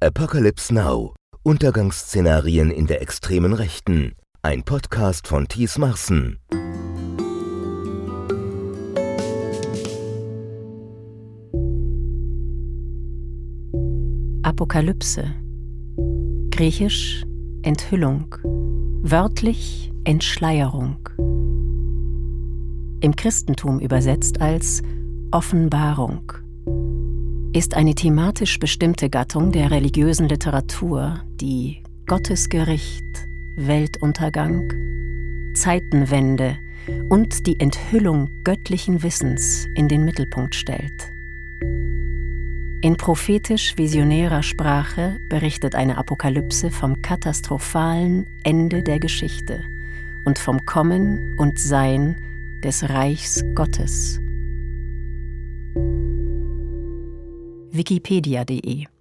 Apocalypse Now. Untergangsszenarien in der extremen Rechten. Ein Podcast von Thies Marsen. Apokalypse. Griechisch Enthüllung. Wörtlich Entschleierung. Im Christentum übersetzt als Offenbarung ist eine thematisch bestimmte Gattung der religiösen Literatur, die Gottesgericht, Weltuntergang, Zeitenwende und die Enthüllung göttlichen Wissens in den Mittelpunkt stellt. In prophetisch-visionärer Sprache berichtet eine Apokalypse vom katastrophalen Ende der Geschichte und vom Kommen und Sein des Reichs Gottes. wikipedia.de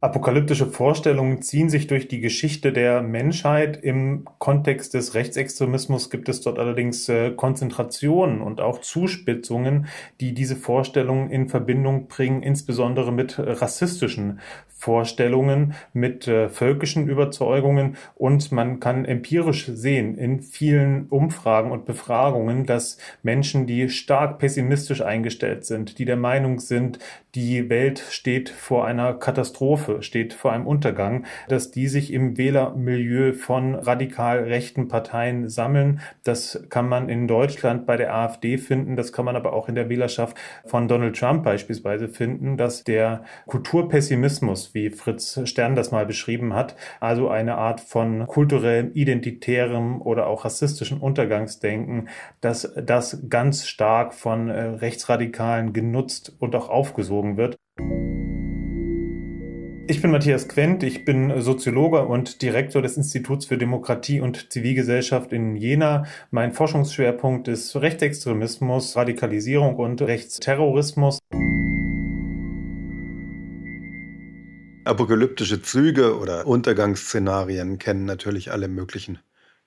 Apokalyptische Vorstellungen ziehen sich durch die Geschichte der Menschheit. Im Kontext des Rechtsextremismus gibt es dort allerdings äh, Konzentrationen und auch Zuspitzungen, die diese Vorstellungen in Verbindung bringen, insbesondere mit rassistischen Vorstellungen, mit äh, völkischen Überzeugungen. Und man kann empirisch sehen in vielen Umfragen und Befragungen, dass Menschen, die stark pessimistisch eingestellt sind, die der Meinung sind, die Welt steht vor einer Katastrophe, steht vor einem Untergang, dass die sich im Wählermilieu von radikal rechten Parteien sammeln. Das kann man in Deutschland bei der AfD finden, das kann man aber auch in der Wählerschaft von Donald Trump beispielsweise finden, dass der Kulturpessimismus, wie Fritz Stern das mal beschrieben hat, also eine Art von kulturellem, identitärem oder auch rassistischem Untergangsdenken, dass das ganz stark von äh, Rechtsradikalen genutzt und auch aufgesogen wird. Ich bin Matthias Quent, ich bin Soziologe und Direktor des Instituts für Demokratie und Zivilgesellschaft in Jena. Mein Forschungsschwerpunkt ist Rechtsextremismus, Radikalisierung und Rechtsterrorismus. Apokalyptische Züge oder Untergangsszenarien kennen natürlich alle möglichen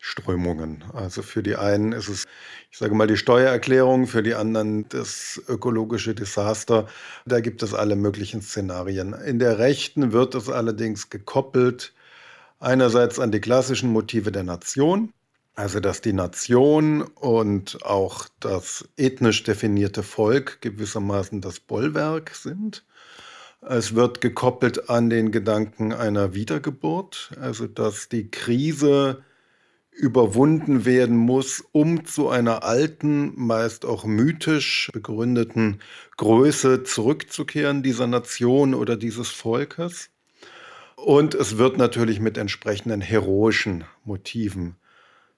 Strömungen. Also für die einen ist es, ich sage mal, die Steuererklärung, für die anderen das ökologische Desaster. Da gibt es alle möglichen Szenarien. In der Rechten wird es allerdings gekoppelt einerseits an die klassischen Motive der Nation, also dass die Nation und auch das ethnisch definierte Volk gewissermaßen das Bollwerk sind. Es wird gekoppelt an den Gedanken einer Wiedergeburt, also dass die Krise überwunden werden muss, um zu einer alten, meist auch mythisch begründeten Größe zurückzukehren dieser Nation oder dieses Volkes. Und es wird natürlich mit entsprechenden heroischen Motiven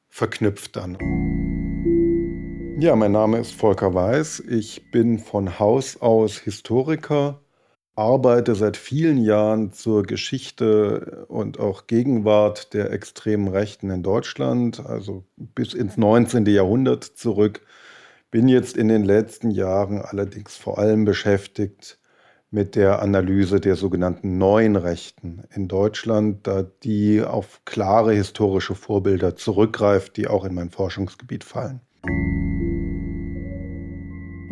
verknüpft dann. Ja, mein Name ist Volker Weiß. Ich bin von Haus aus Historiker arbeite seit vielen Jahren zur Geschichte und auch Gegenwart der extremen Rechten in Deutschland, also bis ins 19. Jahrhundert zurück. Bin jetzt in den letzten Jahren allerdings vor allem beschäftigt mit der Analyse der sogenannten neuen Rechten in Deutschland, da die auf klare historische Vorbilder zurückgreift, die auch in mein Forschungsgebiet fallen.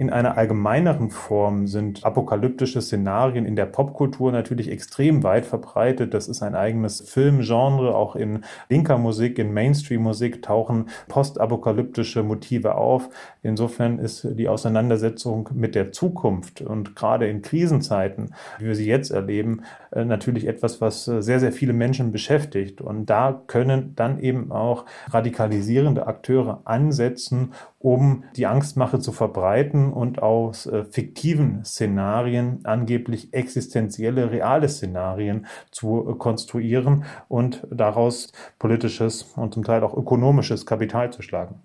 In einer allgemeineren Form sind apokalyptische Szenarien in der Popkultur natürlich extrem weit verbreitet. Das ist ein eigenes Filmgenre. Auch in linker Musik, in Mainstream-Musik tauchen postapokalyptische Motive auf. Insofern ist die Auseinandersetzung mit der Zukunft und gerade in Krisenzeiten, wie wir sie jetzt erleben, äh, natürlich etwas, was äh, sehr, sehr viele Menschen beschäftigt. Und da können dann eben auch radikalisierende Akteure ansetzen, um die Angstmache zu verbreiten und aus äh, fiktiven Szenarien angeblich existenzielle, reale Szenarien zu äh, konstruieren und daraus politisches und zum Teil auch ökonomisches Kapital zu schlagen.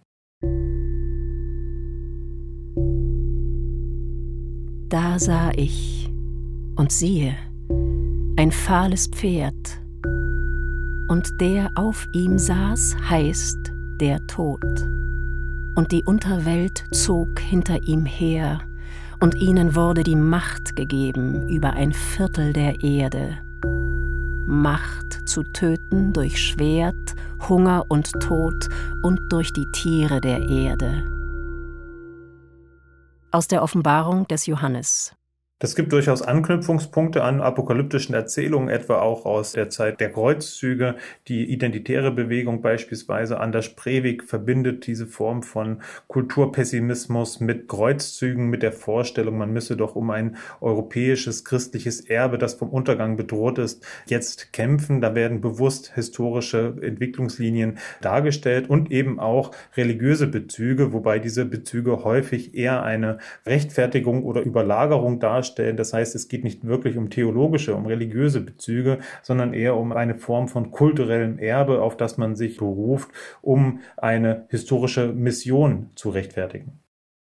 Da sah ich und siehe, ein fahles Pferd, und der auf ihm saß, heißt der Tod und die Unterwelt zog hinter ihm her, und ihnen wurde die Macht gegeben über ein Viertel der Erde. Macht zu töten durch Schwert, Hunger und Tod und durch die Tiere der Erde. Aus der Offenbarung des Johannes, Das gibt durchaus Anknüpfungspunkte an apokalyptischen Erzählungen, etwa auch aus der Zeit der Kreuzzüge. Die identitäre Bewegung beispielsweise Anders Breivik verbindet diese Form von Kulturpessimismus mit Kreuzzügen, mit der Vorstellung, man müsse doch um ein europäisches christliches Erbe, das vom Untergang bedroht ist, jetzt kämpfen. Da werden bewusst historische Entwicklungslinien dargestellt und eben auch religiöse Bezüge, wobei diese Bezüge häufig eher eine Rechtfertigung oder Überlagerung darstellen darstellen. Das heißt, es geht nicht wirklich um theologische, um religiöse Bezüge, sondern eher um eine Form von kulturellem Erbe, auf das man sich beruft, um eine historische Mission zu rechtfertigen.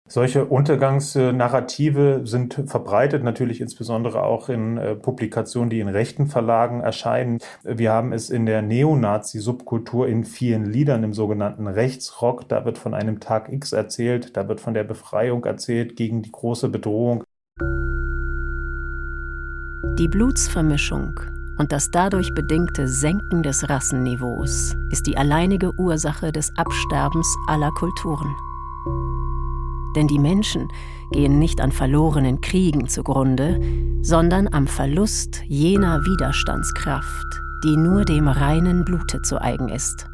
Solche Untergangsnarrative sind verbreitet, natürlich insbesondere auch in äh, Publikationen, die in rechten Verlagen erscheinen. Wir haben es in der Neonazi-Subkultur in vielen Liedern im sogenannten Rechtsrock. Da wird von einem Tag X erzählt, da wird von der Befreiung erzählt gegen die große Bedrohung. Die Blutsvermischung und das dadurch bedingte Senken des Rassenniveaus ist die alleinige Ursache des Absterbens aller Kulturen. Denn die Menschen gehen nicht an verlorenen Kriegen zugrunde, sondern am Verlust jener Widerstandskraft, die nur dem reinen Blute zu eigen ist.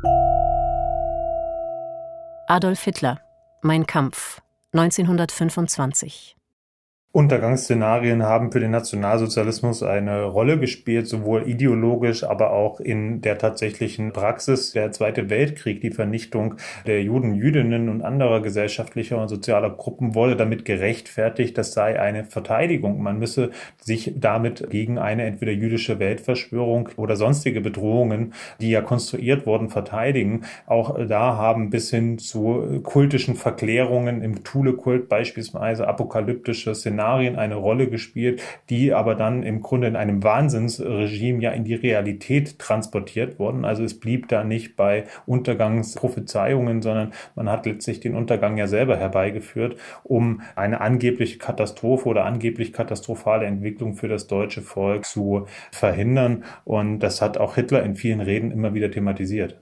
Adolf Hitler, Mein Kampf, 1925 Untergangsszenarien haben für den Nationalsozialismus eine Rolle gespielt, sowohl ideologisch, aber auch in der tatsächlichen Praxis. Der Zweite Weltkrieg, die Vernichtung der Juden, Jüdinnen und anderer gesellschaftlicher und sozialer Gruppen wurde damit gerechtfertigt, das sei eine Verteidigung. Man müsse sich damit gegen eine entweder jüdische Weltverschwörung oder sonstige Bedrohungen, die ja konstruiert wurden, verteidigen. Auch da haben bis hin zu kultischen Verklärungen im Thule-Kult beispielsweise apokalyptische Szenarien Szenarien eine Rolle gespielt, die aber dann im Grunde in einem Wahnsinnsregime ja in die Realität transportiert wurden. Also es blieb da nicht bei Untergangsprophezeiungen, sondern man hat letztlich den Untergang ja selber herbeigeführt, um eine angebliche Katastrophe oder angeblich katastrophale Entwicklung für das deutsche Volk zu verhindern. Und das hat auch Hitler in vielen Reden immer wieder thematisiert.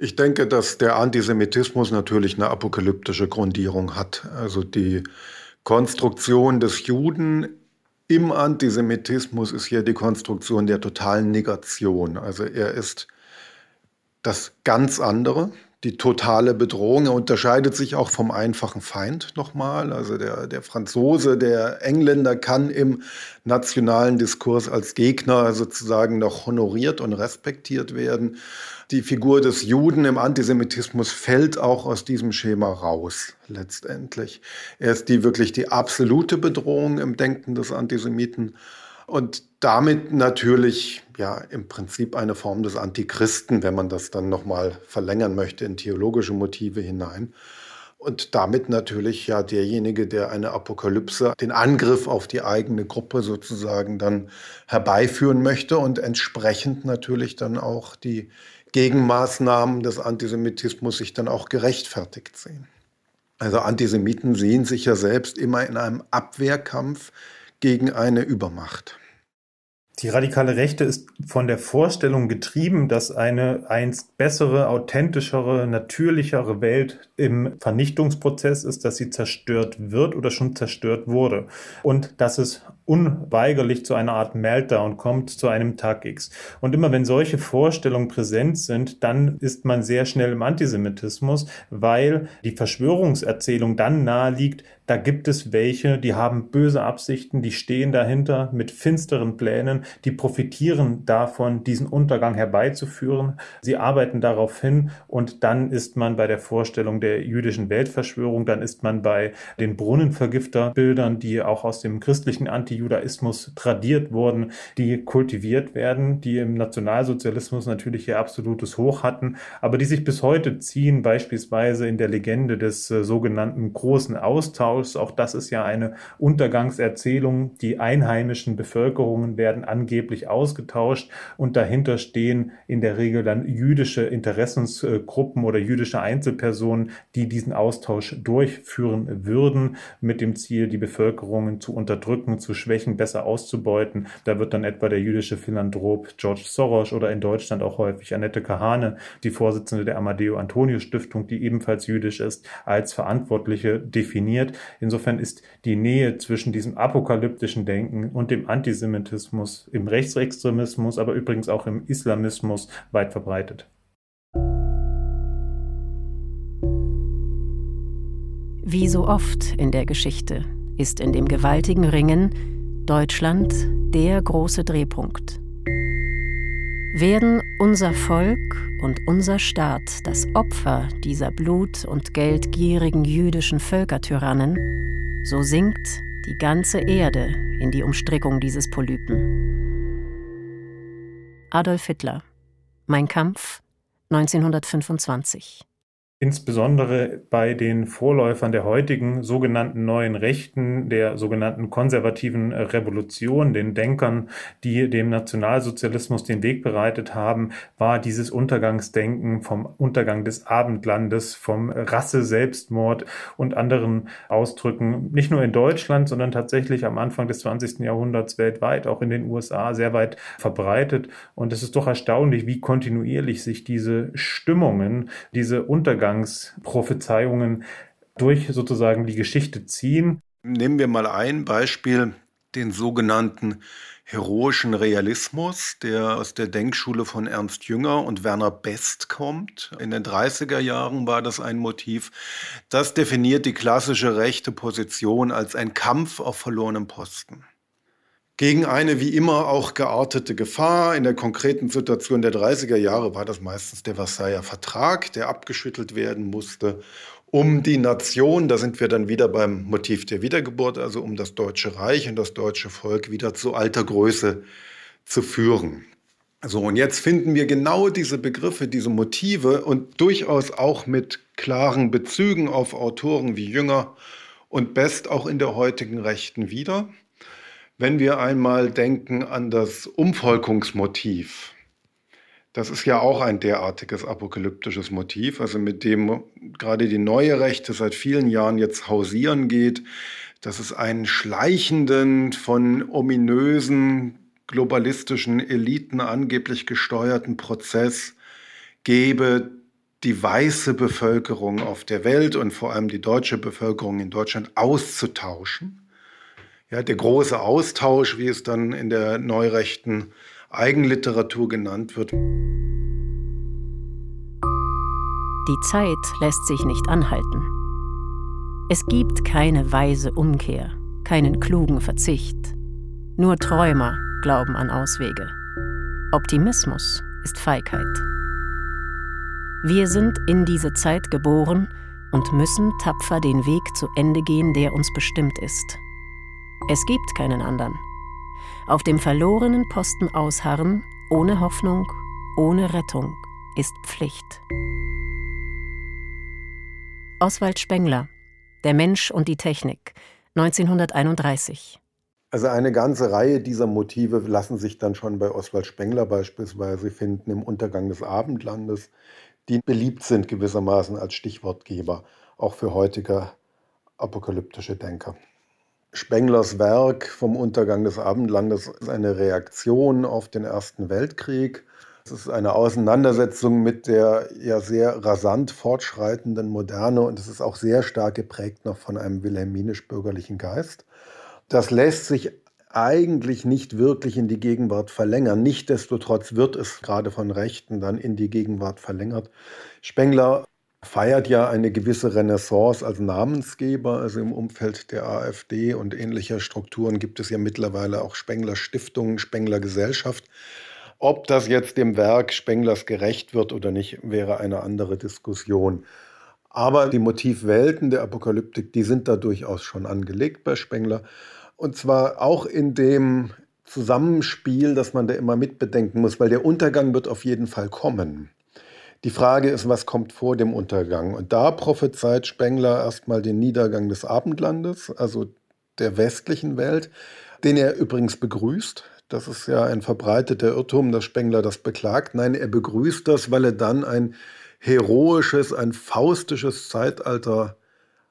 Ich denke, dass der Antisemitismus natürlich eine apokalyptische Grundierung hat. Also die Konstruktion des Juden im Antisemitismus ist hier die Konstruktion der totalen Negation. Also er ist das ganz andere, die totale Bedrohung. Er unterscheidet sich auch vom einfachen Feind nochmal. Also der, der Franzose, der Engländer kann im nationalen Diskurs als Gegner sozusagen noch honoriert und respektiert werden. Die Figur des Juden im Antisemitismus fällt auch aus diesem Schema raus, letztendlich. Er ist die wirklich die absolute Bedrohung im Denken des Antisemiten und damit natürlich ja im Prinzip eine Form des Antichristen, wenn man das dann nochmal verlängern möchte in theologische Motive hinein. Und damit natürlich ja derjenige, der eine Apokalypse, den Angriff auf die eigene Gruppe sozusagen dann herbeiführen möchte und entsprechend natürlich dann auch die Gegenmaßnahmen des Antisemitismus sich dann auch gerechtfertigt sehen. Also Antisemiten sehen sich ja selbst immer in einem Abwehrkampf gegen eine Übermacht. Die radikale Rechte ist von der Vorstellung getrieben, dass eine einst bessere, authentischere, natürlichere Welt im Vernichtungsprozess ist, dass sie zerstört wird oder schon zerstört wurde und dass es unweigerlich zu einer Art Meltdown kommt, zu einem Tag X. Und immer wenn solche Vorstellungen präsent sind, dann ist man sehr schnell im Antisemitismus, weil die Verschwörungserzählung dann nahe liegt, da gibt es welche, die haben böse Absichten, die stehen dahinter mit finsteren Plänen, die profitieren davon, diesen Untergang herbeizuführen. Sie arbeiten darauf hin und dann ist man bei der Vorstellung der jüdischen Weltverschwörung, dann ist man bei den Brunnenvergifterbildern, die auch aus dem christlichen Antijudaismus tradiert wurden, die kultiviert werden, die im Nationalsozialismus natürlich ihr absolutes Hoch hatten, aber die sich bis heute ziehen, beispielsweise in der Legende des äh, sogenannten großen Austauschs. Auch das ist ja eine Untergangserzählung. Die einheimischen Bevölkerungen werden angeblich ausgetauscht und dahinter stehen in der Regel dann jüdische Interessensgruppen oder jüdische Einzelpersonen, die diesen Austausch durchführen würden, mit dem Ziel, die Bevölkerungen zu unterdrücken, zu Schwächen besser auszubeuten. Da wird dann etwa der jüdische Philanthrop George Soros oder in Deutschland auch häufig Annette Kahane, die Vorsitzende der Amadeo Antonio Stiftung, die ebenfalls jüdisch ist, als Verantwortliche definiert. Insofern ist die Nähe zwischen diesem apokalyptischen Denken und dem Antisemitismus im Rechtsextremismus, aber übrigens auch im Islamismus weit verbreitet. Wie so oft in der Geschichte ist in dem gewaltigen Ringen Deutschland der große Drehpunkt. Werden unser Volk und unser Staat das Opfer dieser blut- und geldgierigen jüdischen Völkertyrannen, so sinkt die ganze Erde in die Umstrickung dieses Polypen. Adolf Hitler Mein Kampf 1925 insbesondere bei den Vorläufern der heutigen sogenannten neuen Rechten, der sogenannten konservativen Revolution, den Denkern, die dem Nationalsozialismus den Weg bereitet haben, war dieses Untergangsdenken vom Untergang des Abendlandes, vom Rasse-Selbstmord und anderen Ausdrücken, nicht nur in Deutschland, sondern tatsächlich am Anfang des 20. Jahrhunderts weltweit, auch in den USA, sehr weit verbreitet. Und es ist doch erstaunlich, wie kontinuierlich sich diese Stimmungen, diese Untergang Untergangsprophezeiungen durch sozusagen die Geschichte ziehen. Nehmen wir mal ein Beispiel, den sogenannten heroischen Realismus, der aus der Denkschule von Ernst Jünger und Werner Best kommt. In den 30er Jahren war das ein Motiv. Das definiert die klassische rechte Position als ein Kampf auf verlorenem Posten gegen eine wie immer auch geartete Gefahr. In der konkreten Situation der 30er Jahre war das meistens der Versailler Vertrag, der abgeschüttelt werden musste, um die Nation, da sind wir dann wieder beim Motiv der Wiedergeburt, also um das Deutsche Reich und das deutsche Volk wieder zu alter Größe zu führen. So, und jetzt finden wir genau diese Begriffe, diese Motive und durchaus auch mit klaren Bezügen auf Autoren wie Jünger und Best auch in der heutigen Rechten wieder. Wenn wir einmal denken an das Umvolkungsmotiv, das ist ja auch ein derartiges apokalyptisches Motiv, also mit dem gerade die neue Rechte seit vielen Jahren jetzt hausieren geht, dass es einen schleichenden, von ominösen, globalistischen Eliten angeblich gesteuerten Prozess gebe, die weiße Bevölkerung auf der Welt und vor allem die deutsche Bevölkerung in Deutschland auszutauschen ja, der große Austausch, wie es dann in der neurechten Eigenliteratur genannt wird. Die Zeit lässt sich nicht anhalten. Es gibt keine weise Umkehr, keinen klugen Verzicht. Nur Träumer glauben an Auswege. Optimismus ist Feigheit. Wir sind in diese Zeit geboren und müssen tapfer den Weg zu Ende gehen, der uns bestimmt ist. Es gibt keinen anderen. Auf dem verlorenen Posten ausharren, ohne Hoffnung, ohne Rettung, ist Pflicht. Oswald Spengler, Der Mensch und die Technik, 1931. Also eine ganze Reihe dieser Motive lassen sich dann schon bei Oswald Spengler beispielsweise finden im Untergang des Abendlandes, die beliebt sind gewissermaßen als Stichwortgeber, auch für heutige apokalyptische Denker. Spenglers Werk vom Untergang des Abendlandes ist eine Reaktion auf den Ersten Weltkrieg. Es ist eine Auseinandersetzung mit der ja sehr rasant fortschreitenden Moderne und es ist auch sehr stark geprägt noch von einem wilhelminisch-bürgerlichen Geist. Das lässt sich eigentlich nicht wirklich in die Gegenwart verlängern. Nichtsdestotrotz wird es gerade von Rechten dann in die Gegenwart verlängert. Spengler feiert ja eine gewisse Renaissance als Namensgeber. Also im Umfeld der AfD und ähnlicher Strukturen gibt es ja mittlerweile auch Spengler Stiftung, Spengler Gesellschaft. Ob das jetzt dem Werk Spenglers gerecht wird oder nicht, wäre eine andere Diskussion. Aber die Motivwelten der Apokalyptik, die sind da durchaus schon angelegt bei Spengler. Und zwar auch in dem Zusammenspiel, das man da immer mitbedenken muss, weil der Untergang wird auf jeden Fall kommen. Die Frage ist, was kommt vor dem Untergang? Und da prophezeit Spengler erstmal den Niedergang des Abendlandes, also der westlichen Welt, den er übrigens begrüßt. Das ist ja ein verbreiteter Irrtum, dass Spengler das beklagt. Nein, er begrüßt das, weil er dann ein heroisches, ein faustisches Zeitalter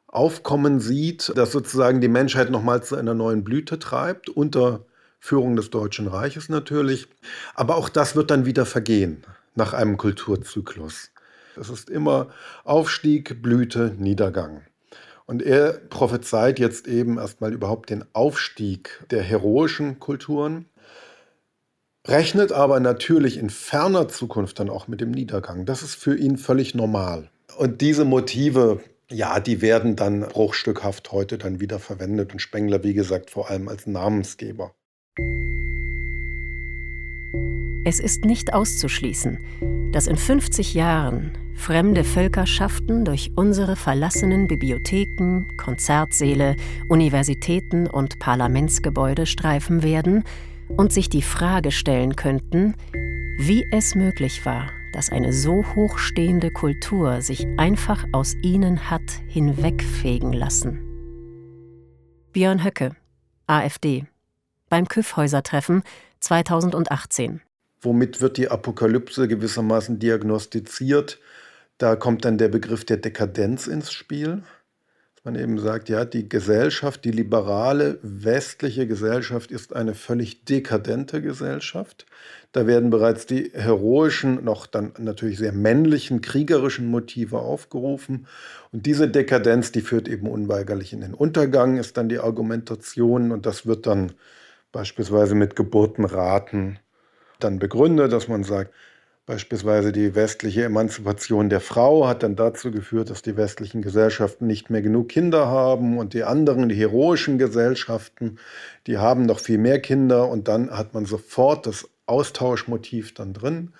aufkommen sieht, das sozusagen die Menschheit nochmal zu einer neuen Blüte treibt, unter Führung des Deutschen Reiches natürlich. Aber auch das wird dann wieder vergehen nach einem Kulturzyklus. Es ist immer Aufstieg, Blüte, Niedergang. Und er prophezeit jetzt eben erstmal überhaupt den Aufstieg der heroischen Kulturen, rechnet aber natürlich in ferner Zukunft dann auch mit dem Niedergang. Das ist für ihn völlig normal. Und diese Motive, ja, die werden dann bruchstückhaft heute dann wieder verwendet und Spengler, wie gesagt, vor allem als Namensgeber. Es ist nicht auszuschließen, dass in 50 Jahren fremde Völkerschaften durch unsere verlassenen Bibliotheken, Konzertsäle, Universitäten und Parlamentsgebäude streifen werden und sich die Frage stellen könnten, wie es möglich war, dass eine so hochstehende Kultur sich einfach aus ihnen hat hinwegfegen lassen. Björn Höcke, AfD, beim Küffhäuser-Treffen 2018 womit wird die Apokalypse gewissermaßen diagnostiziert. Da kommt dann der Begriff der Dekadenz ins Spiel. Man eben sagt, ja, die Gesellschaft, die liberale westliche Gesellschaft ist eine völlig dekadente Gesellschaft. Da werden bereits die heroischen, noch dann natürlich sehr männlichen, kriegerischen Motive aufgerufen. Und diese Dekadenz, die führt eben unweigerlich in den Untergang, ist dann die Argumentation. Und das wird dann beispielsweise mit Geburtenraten dann begründet, dass man sagt, beispielsweise die westliche Emanzipation der Frau hat dann dazu geführt, dass die westlichen Gesellschaften nicht mehr genug Kinder haben und die anderen, die heroischen Gesellschaften, die haben noch viel mehr Kinder und dann hat man sofort das Austauschmotiv dann drin.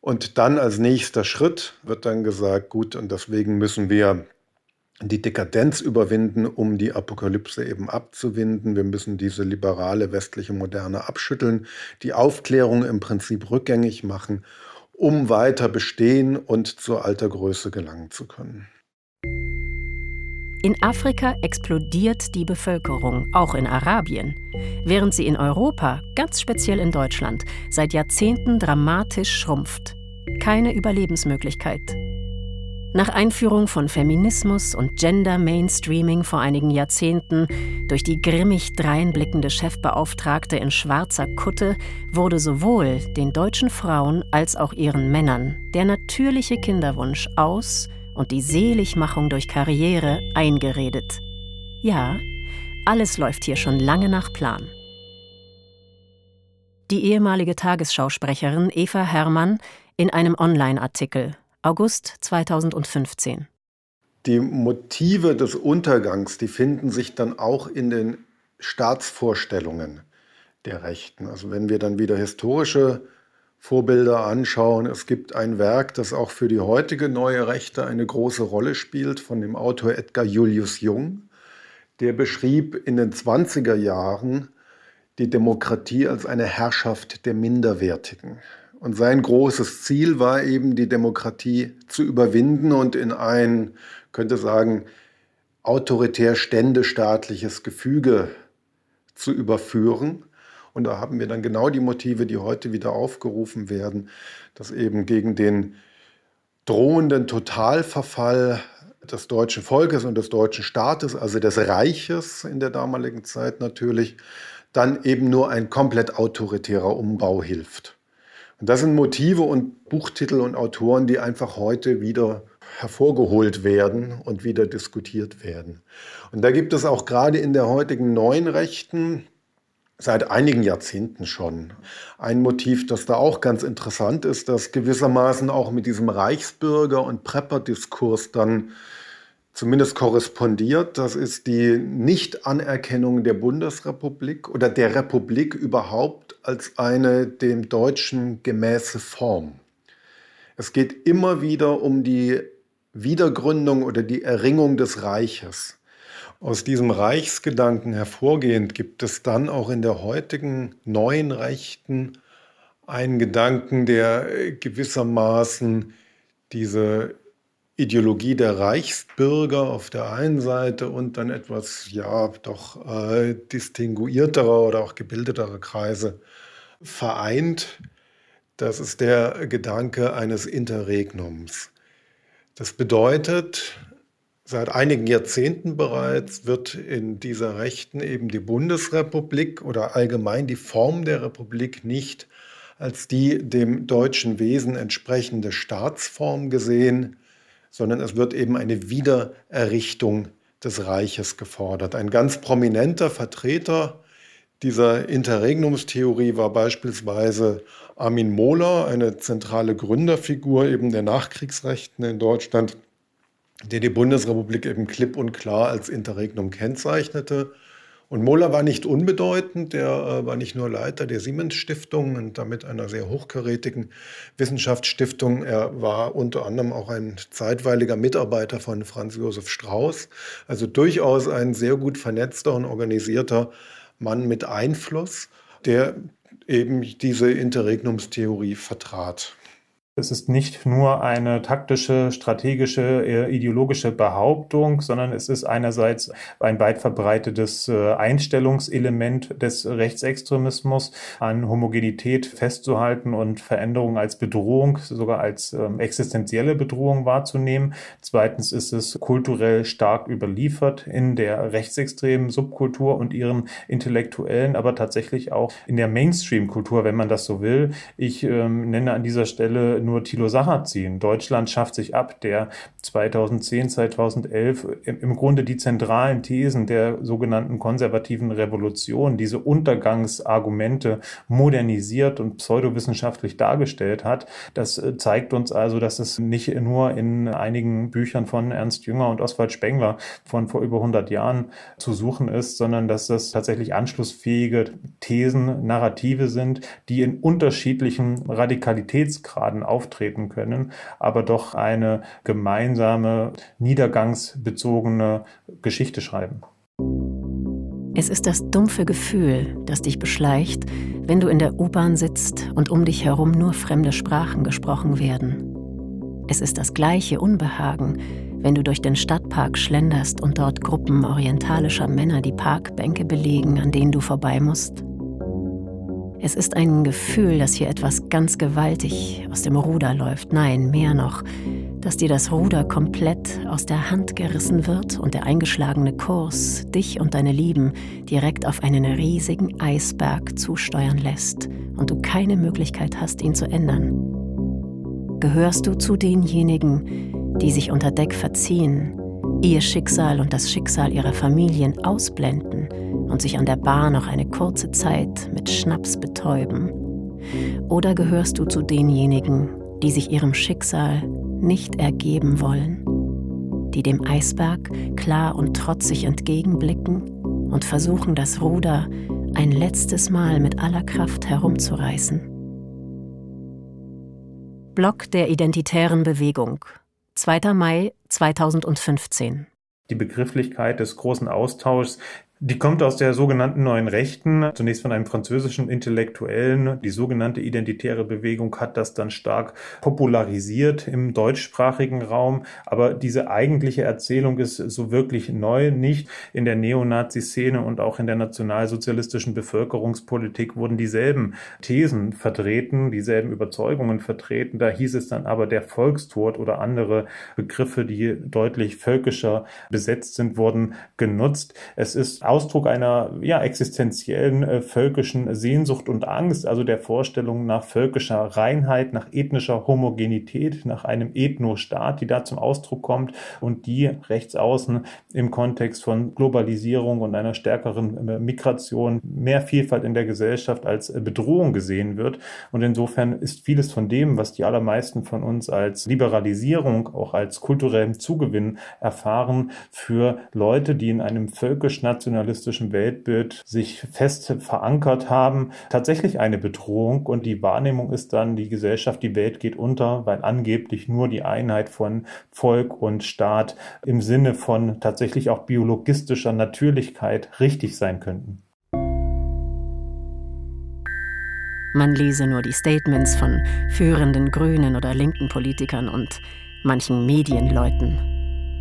Und dann als nächster Schritt wird dann gesagt, gut, und deswegen müssen wir die Dekadenz überwinden, um die Apokalypse eben abzuwinden. Wir müssen diese liberale westliche Moderne abschütteln, die Aufklärung im Prinzip rückgängig machen, um weiter bestehen und zur alter Größe gelangen zu können. In Afrika explodiert die Bevölkerung, auch in Arabien, während sie in Europa, ganz speziell in Deutschland, seit Jahrzehnten dramatisch schrumpft. Keine Überlebensmöglichkeit, nach Einführung von Feminismus und Gender Mainstreaming vor einigen Jahrzehnten durch die grimmig dreinblickende Chefbeauftragte in schwarzer Kutte wurde sowohl den deutschen Frauen als auch ihren Männern der natürliche Kinderwunsch aus und die Seligmachung durch Karriere eingeredet. Ja, alles läuft hier schon lange nach Plan. Die ehemalige Tagesschausprecherin Eva Herrmann in einem Online-Artikel August 2015. Die Motive des Untergangs, die finden sich dann auch in den Staatsvorstellungen der Rechten. Also wenn wir dann wieder historische Vorbilder anschauen, es gibt ein Werk, das auch für die heutige neue Rechte eine große Rolle spielt, von dem Autor Edgar Julius Jung. Der beschrieb in den 20er Jahren die Demokratie als eine Herrschaft der Minderwertigen. Und sein großes Ziel war eben, die Demokratie zu überwinden und in ein, könnte sagen, autoritär ständestaatliches Gefüge zu überführen. Und da haben wir dann genau die Motive, die heute wieder aufgerufen werden, dass eben gegen den drohenden Totalverfall des deutschen Volkes und des deutschen Staates, also des Reiches in der damaligen Zeit natürlich, dann eben nur ein komplett autoritärer Umbau hilft. Und das sind Motive und Buchtitel und Autoren, die einfach heute wieder hervorgeholt werden und wieder diskutiert werden. Und da gibt es auch gerade in der heutigen neuen Rechten seit einigen Jahrzehnten schon ein Motiv, das da auch ganz interessant ist, das gewissermaßen auch mit diesem Reichsbürger- und Prepper-Diskurs dann zumindest korrespondiert. Das ist die Nichtanerkennung der Bundesrepublik oder der Republik überhaupt als eine dem Deutschen gemäße Form. Es geht immer wieder um die Wiedergründung oder die Erringung des Reiches. Aus diesem Reichsgedanken hervorgehend gibt es dann auch in der heutigen neuen Rechten einen Gedanken, der gewissermaßen diese Ideologie der Reichsbürger auf der einen Seite und dann etwas, ja, doch äh, distinguierterer oder auch gebildetere Kreise vereint. Das ist der Gedanke eines Interregnums. Das bedeutet, Seit einigen Jahrzehnten bereits wird in dieser Rechten eben die Bundesrepublik oder allgemein die Form der Republik nicht als die dem deutschen Wesen entsprechende Staatsform gesehen, sondern es wird eben eine Wiedererrichtung des Reiches gefordert. Ein ganz prominenter Vertreter dieser Interregnumstheorie war beispielsweise Armin Mohler, eine zentrale Gründerfigur eben der Nachkriegsrechten in Deutschland, der die Bundesrepublik eben klipp und klar als Interregnum kennzeichnete. Und Mohler war nicht unbedeutend, der äh, war nicht nur Leiter der Siemens-Stiftung und damit einer sehr hochkarätigen Wissenschaftsstiftung, er war unter anderem auch ein zeitweiliger Mitarbeiter von Franz Josef Strauß, also durchaus ein sehr gut vernetzter und organisierter Mann mit Einfluss, der eben diese Interregnumstheorie vertrat. Es ist nicht nur eine taktische, strategische, äh, ideologische Behauptung, sondern es ist einerseits ein weit verbreitetes äh, Einstellungselement des Rechtsextremismus, an Homogenität festzuhalten und Veränderungen als Bedrohung, sogar als ähm, existenzielle Bedrohung wahrzunehmen. Zweitens ist es kulturell stark überliefert in der rechtsextremen Subkultur und ihren intellektuellen, aber tatsächlich auch in der Mainstream-Kultur, wenn man das so will. Ich ähm, nenne an dieser Stelle nur Thilo Sacher ziehen. Deutschland schafft sich ab, der 2010, 2011 im Grunde die zentralen Thesen der sogenannten konservativen Revolution, diese Untergangsargumente modernisiert und pseudowissenschaftlich dargestellt hat. Das äh, zeigt uns also, dass es nicht nur in einigen Büchern von Ernst Jünger und Oswald Spengler von vor über 100 Jahren zu suchen ist, sondern dass das tatsächlich anschlussfähige Thesen, Narrative sind, die in unterschiedlichen Radikalitätsgraden auftreten können, aber doch eine gemeinsame, niedergangsbezogene Geschichte schreiben. Es ist das dumpfe Gefühl, das dich beschleicht, wenn du in der U-Bahn sitzt und um dich herum nur fremde Sprachen gesprochen werden. Es ist das gleiche Unbehagen, wenn du durch den Stadtpark schlenderst und dort Gruppen orientalischer Männer die Parkbänke belegen, an denen du vorbei musst. Es ist ein Gefühl, dass hier etwas ganz gewaltig aus dem Ruder läuft. Nein, mehr noch, dass dir das Ruder komplett aus der Hand gerissen wird und der eingeschlagene Kurs dich und deine Lieben direkt auf einen riesigen Eisberg zusteuern lässt und du keine Möglichkeit hast, ihn zu ändern. Gehörst du zu denjenigen, die sich unter Deck verziehen, ihr Schicksal und das Schicksal ihrer Familien ausblenden und sich an der Bar noch eine kurze Zeit mit Schnaps betäuben? Oder gehörst du zu denjenigen, die sich ihrem Schicksal nicht ergeben wollen, die dem Eisberg klar und trotzig entgegenblicken und versuchen, das Ruder ein letztes Mal mit aller Kraft herumzureißen? Block der Identitären Bewegung 2. Mai 2015 die Begrifflichkeit des großen Austauschs die kommt aus der sogenannten Neuen Rechten, zunächst von einem französischen Intellektuellen. Die sogenannte identitäre Bewegung hat das dann stark popularisiert im deutschsprachigen Raum. Aber diese eigentliche Erzählung ist so wirklich neu nicht. In der Neonazi-Szene und auch in der nationalsozialistischen Bevölkerungspolitik wurden dieselben Thesen vertreten, dieselben Überzeugungen vertreten. Da hieß es dann aber der Volkstod oder andere Begriffe, die deutlich völkischer besetzt sind, wurden genutzt. Es ist Ausdruck einer ja, existenziellen äh, völkischen Sehnsucht und Angst, also der Vorstellung nach völkischer Reinheit, nach ethnischer Homogenität, nach einem Ethnostaat, die da zum Ausdruck kommt und die rechts im Kontext von Globalisierung und einer stärkeren äh, Migration, mehr Vielfalt in der Gesellschaft als äh, Bedrohung gesehen wird. Und insofern ist vieles von dem, was die allermeisten von uns als Liberalisierung, auch als kulturellen Zugewinn erfahren, für Leute, die in einem völkisch-nationalen nationalistischen Weltbild sich fest verankert haben, tatsächlich eine Bedrohung und die Wahrnehmung ist dann, die Gesellschaft, die Welt geht unter, weil angeblich nur die Einheit von Volk und Staat im Sinne von tatsächlich auch biologistischer Natürlichkeit richtig sein könnten. Man lese nur die Statements von führenden grünen oder linken Politikern und manchen Medienleuten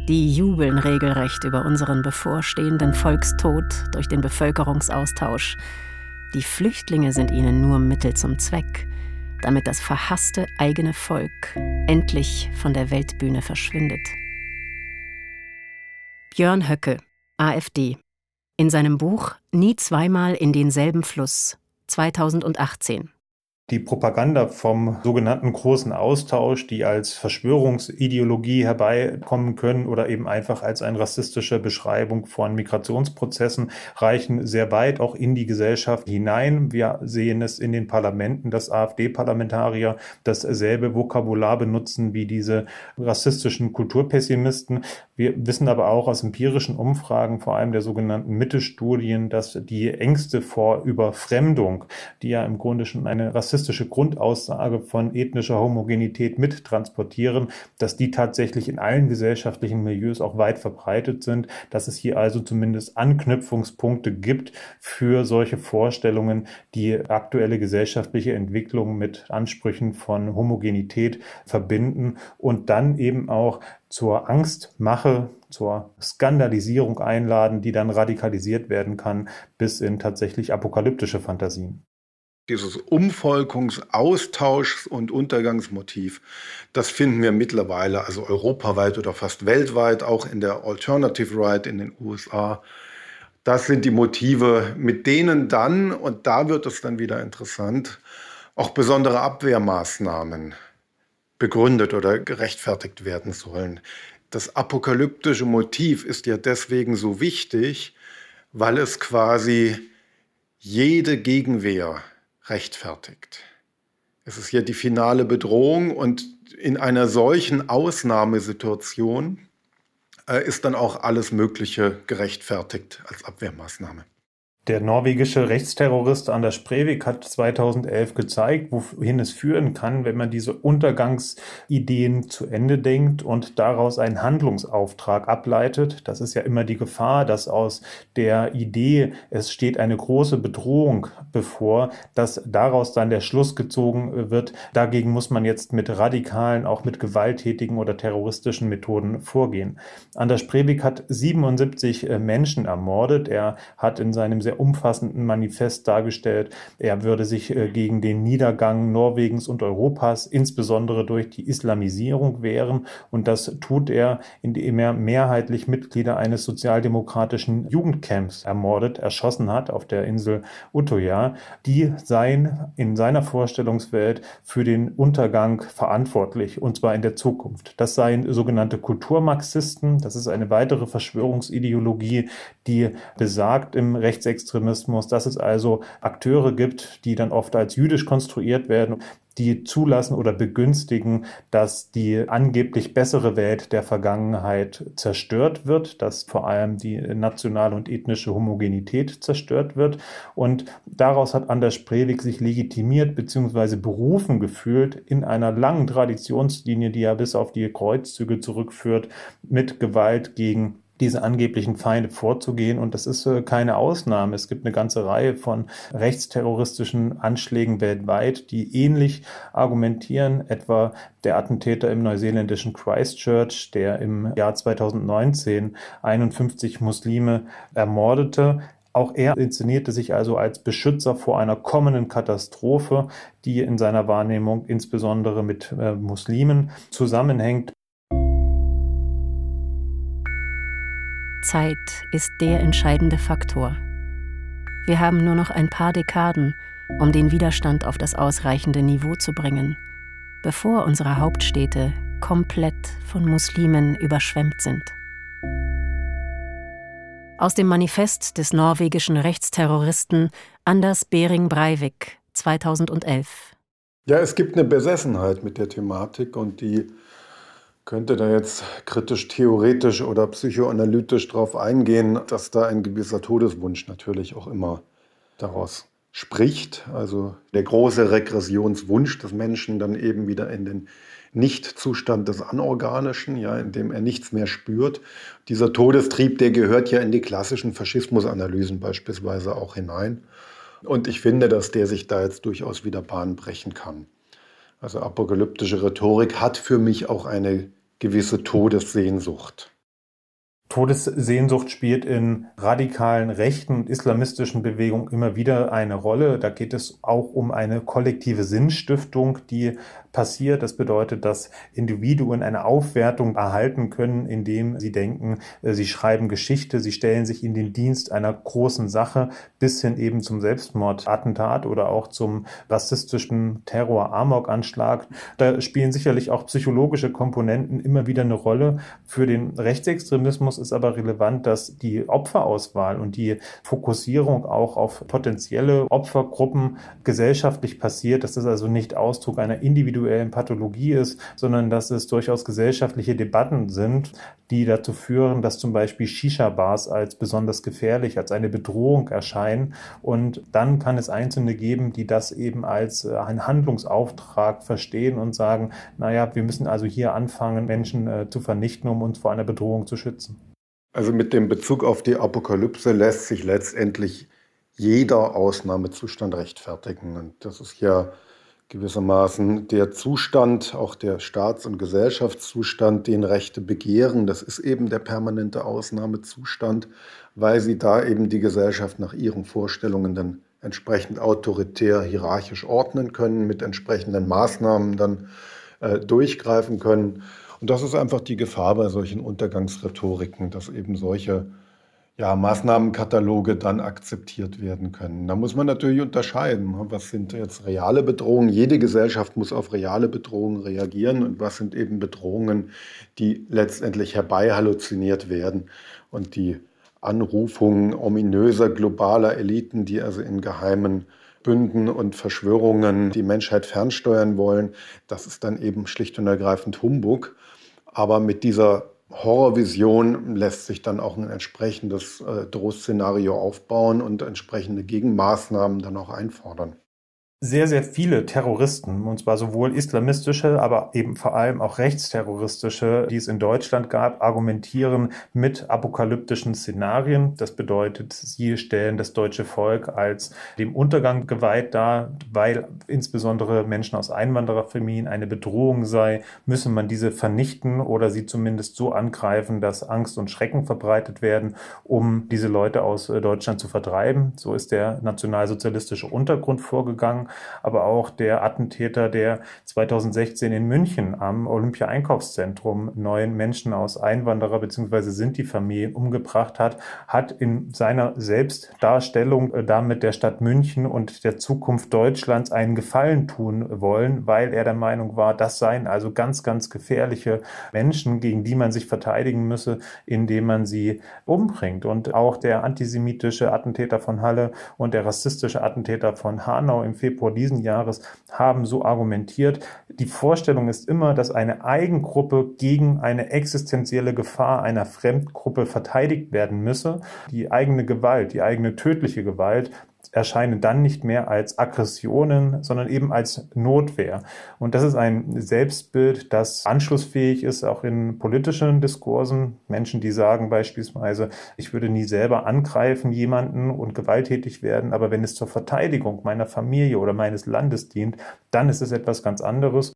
die jubeln regelrecht über unseren bevorstehenden Volkstod durch den Bevölkerungsaustausch. Die Flüchtlinge sind ihnen nur Mittel zum Zweck, damit das verhasste eigene Volk endlich von der Weltbühne verschwindet. Björn Höcke, AfD. In seinem Buch Nie zweimal in denselben Fluss 2018. Die Propaganda vom sogenannten großen Austausch, die als Verschwörungsideologie herbeikommen können oder eben einfach als eine rassistische Beschreibung von Migrationsprozessen, reichen sehr weit auch in die Gesellschaft hinein. Wir sehen es in den Parlamenten, dass AfD-Parlamentarier dasselbe Vokabular benutzen wie diese rassistischen Kulturpessimisten. Wir wissen aber auch aus empirischen Umfragen, vor allem der sogenannten Mittelstudien, dass die Ängste vor Überfremdung, die ja im Grunde schon eine rassistische rassistische Grundaussage von ethnischer Homogenität mittransportieren, dass die tatsächlich in allen gesellschaftlichen Milieus auch weit verbreitet sind, dass es hier also zumindest Anknüpfungspunkte gibt für solche Vorstellungen, die aktuelle gesellschaftliche Entwicklung mit Ansprüchen von Homogenität verbinden und dann eben auch zur Angstmache, zur Skandalisierung einladen, die dann radikalisiert werden kann bis in tatsächlich apokalyptische Fantasien dieses Umvolkungs-, Austauschs- und Untergangsmotiv, das finden wir mittlerweile, also europaweit oder fast weltweit, auch in der Alternative Right in den USA. Das sind die Motive, mit denen dann, und da wird es dann wieder interessant, auch besondere Abwehrmaßnahmen begründet oder gerechtfertigt werden sollen. Das apokalyptische Motiv ist ja deswegen so wichtig, weil es quasi jede Gegenwehr rechtfertigt. Es ist ja die finale Bedrohung und in einer solchen Ausnahmesituation äh, ist dann auch alles Mögliche gerechtfertigt als Abwehrmaßnahme. Der norwegische Rechtsterrorist Anders Breivik hat 2011 gezeigt, wohin es führen kann, wenn man diese Untergangsideen zu Ende denkt und daraus einen Handlungsauftrag ableitet. Das ist ja immer die Gefahr, dass aus der Idee, es steht eine große Bedrohung bevor, dass daraus dann der Schluss gezogen wird. Dagegen muss man jetzt mit radikalen, auch mit gewalttätigen oder terroristischen Methoden vorgehen. Anders Breivik hat 77 äh, Menschen ermordet. Er hat in seinem sehr umfassenden Manifest dargestellt. Er würde sich äh, gegen den Niedergang Norwegens und Europas, insbesondere durch die Islamisierung, wehren. Und das tut er, indem er mehrheitlich Mitglieder eines sozialdemokratischen Jugendcamps ermordet, erschossen hat auf der Insel Utøya. Die seien in seiner Vorstellungswelt für den Untergang verantwortlich, und zwar in der Zukunft. Das seien sogenannte Kulturmarxisten. Das ist eine weitere Verschwörungsideologie, die besagt im Rechtsextremismus, Rechtsextremismus, dass es also Akteure gibt, die dann oft als jüdisch konstruiert werden, die zulassen oder begünstigen, dass die angeblich bessere Welt der Vergangenheit zerstört wird, dass vor allem die nationale und ethnische Homogenität zerstört wird. Und daraus hat Anders Breivik sich legitimiert bzw. berufen gefühlt in einer langen Traditionslinie, die ja bis auf die Kreuzzüge zurückführt, mit Gewalt gegen diese angeblichen Feinde vorzugehen. Und das ist äh, keine Ausnahme. Es gibt eine ganze Reihe von rechtsterroristischen Anschlägen weltweit, die ähnlich argumentieren. Etwa der Attentäter im neuseeländischen Christchurch, der im Jahr 2019 51 Muslime ermordete. Auch er inszenierte sich also als Beschützer vor einer kommenden Katastrophe, die in seiner Wahrnehmung insbesondere mit äh, Muslimen zusammenhängt. Zeit ist der entscheidende Faktor. Wir haben nur noch ein paar Dekaden, um den Widerstand auf das ausreichende Niveau zu bringen, bevor unsere Hauptstädte komplett von Muslimen überschwemmt sind. Aus dem Manifest des norwegischen Rechtsterroristen Anders Behring Breivik 2011. Ja, es gibt eine Besessenheit mit der Thematik und die könnte da jetzt kritisch, theoretisch oder psychoanalytisch darauf eingehen, dass da ein gewisser Todeswunsch natürlich auch immer daraus spricht. Also der große Regressionswunsch des Menschen dann eben wieder in den Nichtzustand des Anorganischen, ja, in dem er nichts mehr spürt. Dieser Todestrieb, der gehört ja in die klassischen Faschismusanalysen beispielsweise auch hinein. Und ich finde, dass der sich da jetzt durchaus wieder Bahn brechen kann. Also apokalyptische Rhetorik hat für mich auch eine gewisse Todessehnsucht. Todessehnsucht spielt in radikalen rechten und islamistischen Bewegungen immer wieder eine Rolle. Da geht es auch um eine kollektive Sinnstiftung, die passiert. Das bedeutet, dass Individuen eine Aufwertung erhalten können, indem sie denken, äh, sie schreiben Geschichte, sie stellen sich in den Dienst einer großen Sache bis hin eben zum Selbstmordattentat oder auch zum rassistischen Terror-Amok-Anschlag. Da spielen sicherlich auch psychologische Komponenten immer wieder eine Rolle. Für den Rechtsextremismus ist aber relevant, dass die Opferauswahl und die Fokussierung auch auf potenzielle Opfergruppen gesellschaftlich passiert. Das ist also nicht Ausdruck einer individuellen individuellen Pathologie ist, sondern dass es durchaus gesellschaftliche Debatten sind, die dazu führen, dass zum Beispiel Shisha-Bars als besonders gefährlich, als eine Bedrohung erscheinen. Und dann kann es Einzelne geben, die das eben als äh, einen Handlungsauftrag verstehen und sagen, naja, wir müssen also hier anfangen, Menschen äh, zu vernichten, um uns vor einer Bedrohung zu schützen. Also mit dem Bezug auf die Apokalypse lässt sich letztendlich jeder Ausnahmezustand rechtfertigen. Und das ist ja gewissermaßen der Zustand, auch der Staats- und Gesellschaftszustand, den Rechte begehren, das ist eben der permanente Ausnahmezustand, weil sie da eben die Gesellschaft nach ihren Vorstellungen dann entsprechend autoritär, hierarchisch ordnen können, mit entsprechenden Maßnahmen dann äh, durchgreifen können. Und das ist einfach die Gefahr bei solchen Untergangsrhetoriken, dass eben solche ja, Maßnahmenkataloge dann akzeptiert werden können. Da muss man natürlich unterscheiden. Ne? Was sind jetzt reale Bedrohungen? Jede Gesellschaft muss auf reale Bedrohungen reagieren. Und was sind eben Bedrohungen, die letztendlich herbeihalluziniert werden und die Anrufungen ominöser globaler Eliten, die also in geheimen Bünden und Verschwörungen die Menschheit fernsteuern wollen, das ist dann eben schlicht und ergreifend Humbug. Aber mit dieser Horrorvision lässt sich dann auch ein entsprechendes äh, Drohszenario aufbauen und entsprechende Gegenmaßnahmen dann auch einfordern sehr, sehr viele Terroristen, und zwar sowohl islamistische, aber eben vor allem auch rechtsterroristische, die es in Deutschland gab, argumentieren mit apokalyptischen Szenarien. Das bedeutet, sie stellen das deutsche Volk als dem Untergang geweiht dar, weil insbesondere Menschen aus Einwandererfamilien eine Bedrohung sei, müsse man diese vernichten oder sie zumindest so angreifen, dass Angst und Schrecken verbreitet werden, um diese Leute aus äh, Deutschland zu vertreiben. So ist der nationalsozialistische Untergrund vorgegangen aber auch der Attentäter, der 2016 in München am Olympia-Einkaufszentrum neun Menschen aus Einwanderer bzw. Sinti-Familien umgebracht hat, hat in seiner Selbstdarstellung äh, damit der Stadt München und der Zukunft Deutschlands einen Gefallen tun wollen, weil er der Meinung war, das seien also ganz, ganz gefährliche Menschen, gegen die man sich verteidigen müsse, indem man sie umbringt. Und auch der antisemitische Attentäter von Halle und der rassistische Attentäter von Hanau im Februar Februar diesen Jahres haben so argumentiert. Die Vorstellung ist immer, dass eine Eigengruppe gegen eine existenzielle Gefahr einer Fremdgruppe verteidigt werden müsse. Die eigene Gewalt, die eigene tödliche Gewalt erscheinen dann nicht mehr als Aggressionen, sondern eben als Notwehr. Und das ist ein Selbstbild, das anschlussfähig ist, auch in politischen Diskursen. Menschen, die sagen beispielsweise, ich würde nie selber angreifen jemanden und gewalttätig werden, aber wenn es zur Verteidigung meiner Familie oder meines Landes dient, dann ist es etwas ganz anderes.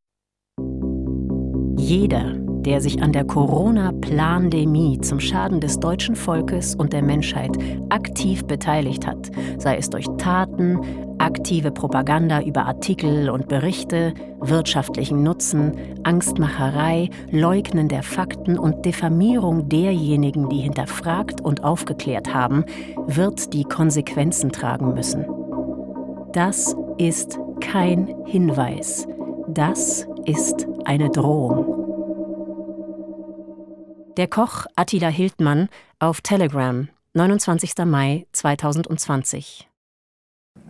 Jeder der sich an der Corona-Plandemie zum Schaden des deutschen Volkes und der Menschheit aktiv beteiligt hat, sei es durch Taten, aktive Propaganda über Artikel und Berichte, wirtschaftlichen Nutzen, Angstmacherei, Leugnen der Fakten und Diffamierung derjenigen, die hinterfragt und aufgeklärt haben, wird die Konsequenzen tragen müssen. Das ist kein Hinweis, das ist eine Drohung. Der Koch Attila Hildmann auf Telegram, 29. Mai 2020.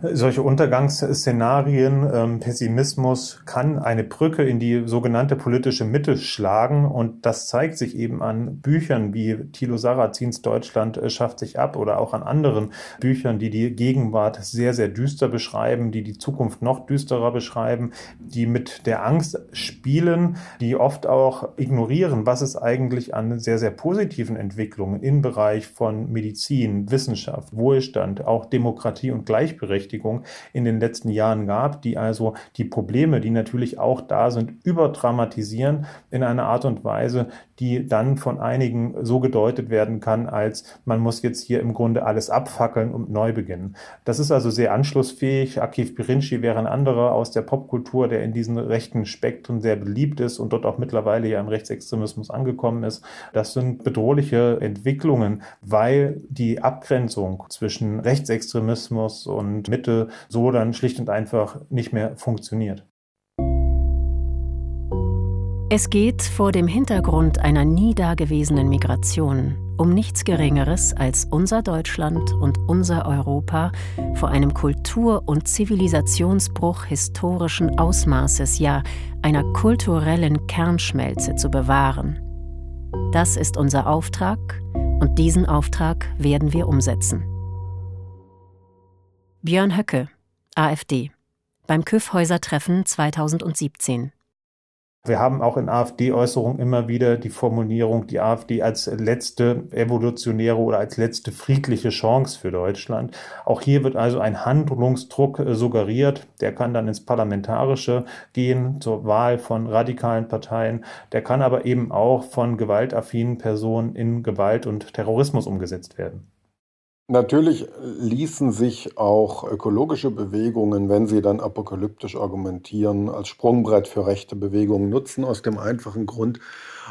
Solche Untergangsszenarien, ähm, Pessimismus kann eine Brücke in die sogenannte politische Mitte schlagen. Und das zeigt sich eben an Büchern wie Thilo Sarrazins Deutschland äh, schafft sich ab oder auch an anderen Büchern, die die Gegenwart sehr, sehr düster beschreiben, die die Zukunft noch düsterer beschreiben, die mit der Angst spielen, die oft auch ignorieren, was es eigentlich an sehr, sehr positiven Entwicklungen im Bereich von Medizin, Wissenschaft, Wohlstand, auch Demokratie und Gleichberechtigung Gleichberechtigung in den letzten Jahren gab, die also die Probleme, die natürlich auch da sind, überdramatisieren in einer Art und Weise, die dann von einigen so gedeutet werden kann, als man muss jetzt hier im Grunde alles abfackeln und neu beginnen. Das ist also sehr anschlussfähig. Akif Birinci wäre ein anderer aus der Popkultur, der in diesen rechten Spektren sehr beliebt ist und dort auch mittlerweile ja im Rechtsextremismus angekommen ist. Das sind bedrohliche Entwicklungen, weil die Abgrenzung zwischen Rechtsextremismus und Mitte so dann schlicht und einfach nicht mehr funktioniert. Es geht vor dem Hintergrund einer nie dagewesenen Migration um nichts Geringeres als unser Deutschland und unser Europa vor einem Kultur- und Zivilisationsbruch historischen Ausmaßes, ja einer kulturellen Kernschmelze zu bewahren. Das ist unser Auftrag und diesen Auftrag werden wir umsetzen. Björn Höcke, AfD, beim Küffhäuser-Treffen 2017. Wir haben auch in AfD-Äußerungen immer wieder die Formulierung, die AfD als letzte evolutionäre oder als letzte friedliche Chance für Deutschland. Auch hier wird also ein Handlungsdruck äh, suggeriert. Der kann dann ins Parlamentarische gehen, zur Wahl von radikalen Parteien. Der kann aber eben auch von gewaltaffinen Personen in Gewalt und Terrorismus umgesetzt werden. Natürlich ließen sich auch ökologische Bewegungen, wenn sie dann apokalyptisch argumentieren, als Sprungbrett für rechte Bewegungen nutzen, aus dem einfachen Grund,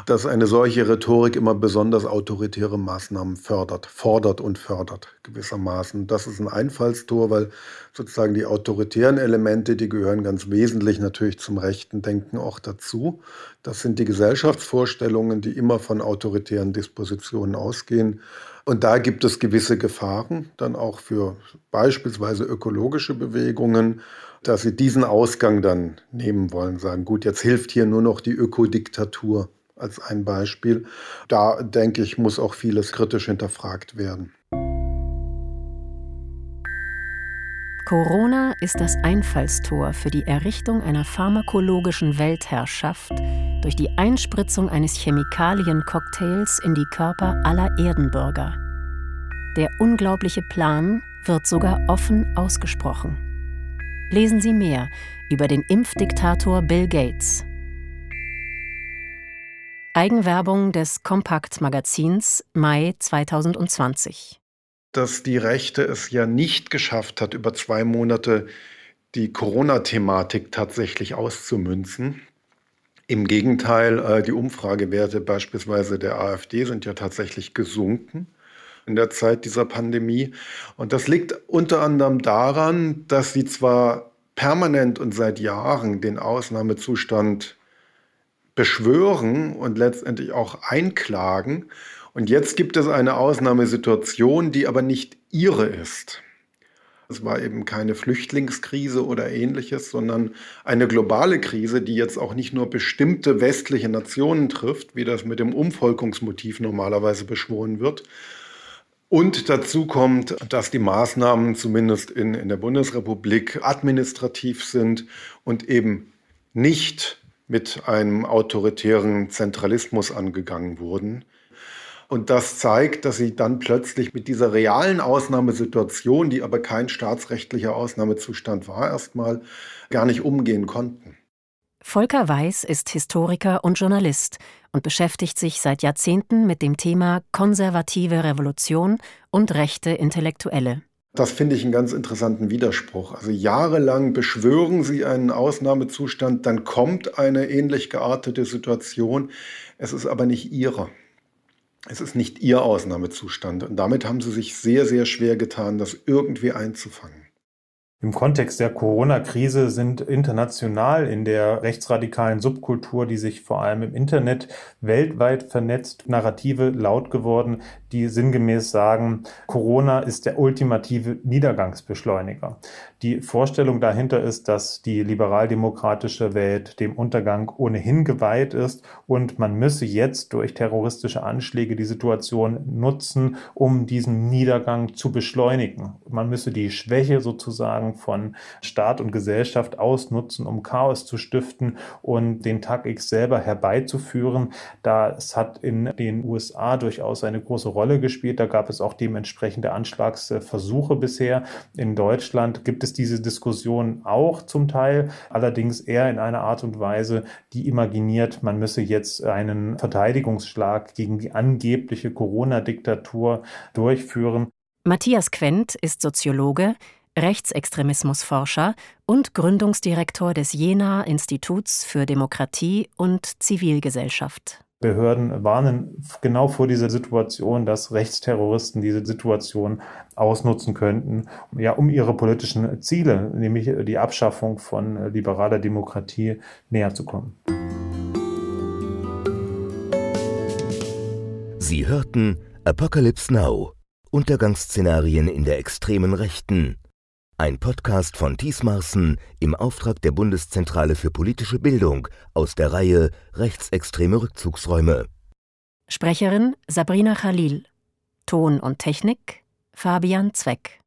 dass eine solche Rhetorik immer besonders autoritäre Maßnahmen fördert, fordert und fördert gewissermaßen. Das ist ein Einfallstor, weil sozusagen die autoritären Elemente, die gehören ganz wesentlich natürlich zum rechten Denken auch dazu. Das sind die Gesellschaftsvorstellungen, die immer von autoritären Dispositionen ausgehen. Und da gibt es gewisse Gefahren, dann auch für beispielsweise ökologische Bewegungen, dass sie diesen Ausgang dann nehmen wollen, sagen, gut, jetzt hilft hier nur noch die Ökodiktatur als ein Beispiel. Da denke ich, muss auch vieles kritisch hinterfragt werden. Corona ist das Einfallstor für die Errichtung einer pharmakologischen Weltherrschaft durch die Einspritzung eines Chemikaliencocktails in die Körper aller Erdenbürger. Der unglaubliche Plan wird sogar offen ausgesprochen. Lesen Sie mehr über den Impfdiktator Bill Gates. Eigenwerbung des Kompakt Magazins Mai 2020 dass die Rechte es ja nicht geschafft hat, über zwei Monate die Corona-Thematik tatsächlich auszumünzen. Im Gegenteil, äh, die Umfragewerte beispielsweise der AfD sind ja tatsächlich gesunken in der Zeit dieser Pandemie. Und das liegt unter anderem daran, dass sie zwar permanent und seit Jahren den Ausnahmezustand beschwören und letztendlich auch einklagen und jetzt gibt es eine Ausnahmesituation, die aber nicht ihre ist. Es war eben keine Flüchtlingskrise oder ähnliches, sondern eine globale Krise, die jetzt auch nicht nur bestimmte westliche Nationen trifft, wie das mit dem Umvolkungsmotiv normalerweise beschworen wird. Und dazu kommt, dass die Maßnahmen zumindest in, in der Bundesrepublik administrativ sind und eben nicht mit einem autoritären Zentralismus angegangen wurden. Und das zeigt, dass sie dann plötzlich mit dieser realen Ausnahmesituation, die aber kein staatsrechtlicher Ausnahmezustand war, erstmal gar nicht umgehen konnten. Volker Weiß ist Historiker und Journalist und beschäftigt sich seit Jahrzehnten mit dem Thema konservative Revolution und rechte Intellektuelle. Das finde ich einen ganz interessanten Widerspruch. Also jahrelang beschwören Sie einen Ausnahmezustand, dann kommt eine ähnlich geartete Situation, es ist aber nicht Ihre. Es ist nicht ihr Ausnahmezustand. Und damit haben sie sich sehr, sehr schwer getan, das irgendwie einzufangen. Im Kontext der Corona-Krise sind international in der rechtsradikalen Subkultur, die sich vor allem im Internet weltweit vernetzt, Narrative laut geworden, die sinngemäß sagen, Corona ist der ultimative Niedergangsbeschleuniger. Die Vorstellung dahinter ist, dass die liberaldemokratische Welt dem Untergang ohnehin geweiht ist und man müsse jetzt durch terroristische Anschläge die Situation nutzen, um diesen Niedergang zu beschleunigen. Man müsse die Schwäche sozusagen von Staat und Gesellschaft ausnutzen, um Chaos zu stiften und den Tag X selber herbeizuführen. Das hat in den USA durchaus eine große Rolle gespielt. Da gab es auch dementsprechende Anschlagsversuche bisher. In Deutschland gibt es diese Diskussion auch zum Teil, allerdings eher in einer Art und Weise, die imaginiert, man müsse jetzt einen Verteidigungsschlag gegen die angebliche Corona-Diktatur durchführen. Matthias Quent ist Soziologe, Rechtsextremismusforscher und Gründungsdirektor des Jena Instituts für Demokratie und Zivilgesellschaft. Behörden warnen genau vor dieser Situation, dass Rechtsterroristen diese Situation ausnutzen könnten, ja, um ihre politischen Ziele, nämlich die Abschaffung von liberaler Demokratie, näher zu kommen. Sie hörten Apocalypse Now, Untergangsszenarien in der extremen Rechten ein Podcast von Thies Marsen im Auftrag der Bundeszentrale für politische Bildung aus der Reihe Rechtsextreme Rückzugsräume. Sprecherin Sabrina Khalil. Ton und Technik Fabian Zweck.